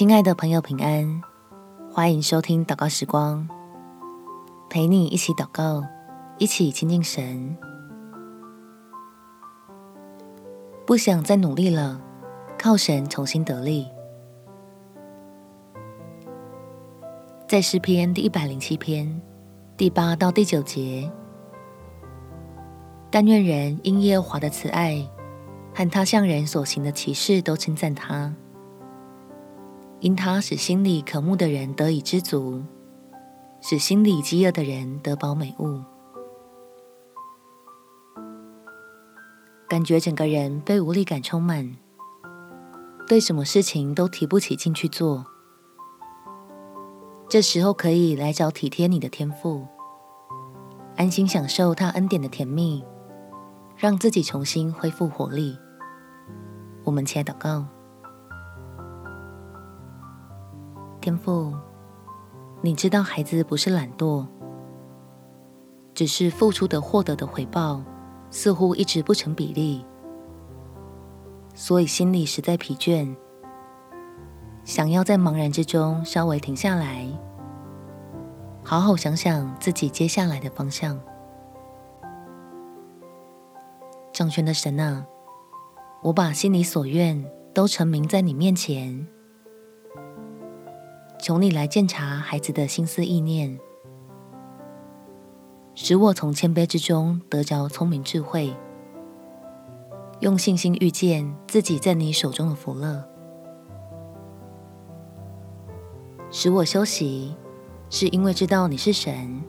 亲爱的朋友，平安！欢迎收听祷告时光，陪你一起祷告，一起亲近神。不想再努力了，靠神重新得力。在诗篇第一百零七篇第八到第九节，但愿人因耶和华的慈爱和他向人所行的奇事都称赞他。因他使心里渴慕的人得以知足，使心里饥饿的人得饱美物。感觉整个人被无力感充满，对什么事情都提不起劲去做。这时候可以来找体贴你的天赋，安心享受他恩典的甜蜜，让自己重新恢复活力。我们起来祷告。天父，你知道孩子不是懒惰，只是付出的获得的回报似乎一直不成比例，所以心里实在疲倦，想要在茫然之中稍微停下来，好好想想自己接下来的方向。掌权的神啊，我把心里所愿都陈明在你面前。求你来鉴察孩子的心思意念，使我从谦卑之中得着聪明智慧，用信心遇见自己在你手中的福乐。使我休息，是因为知道你是神；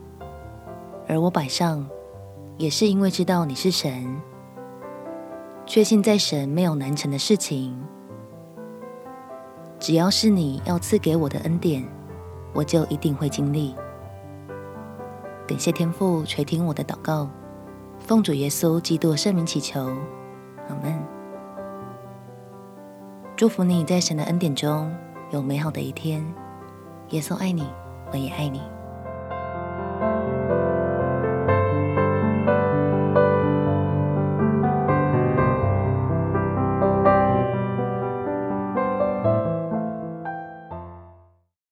而我摆上，也是因为知道你是神，确信在神没有难成的事情。只要是你要赐给我的恩典，我就一定会经历。感谢天父垂听我的祷告，奉主耶稣基督圣名祈求，阿门。祝福你在神的恩典中有美好的一天。耶稣爱你，我也爱你。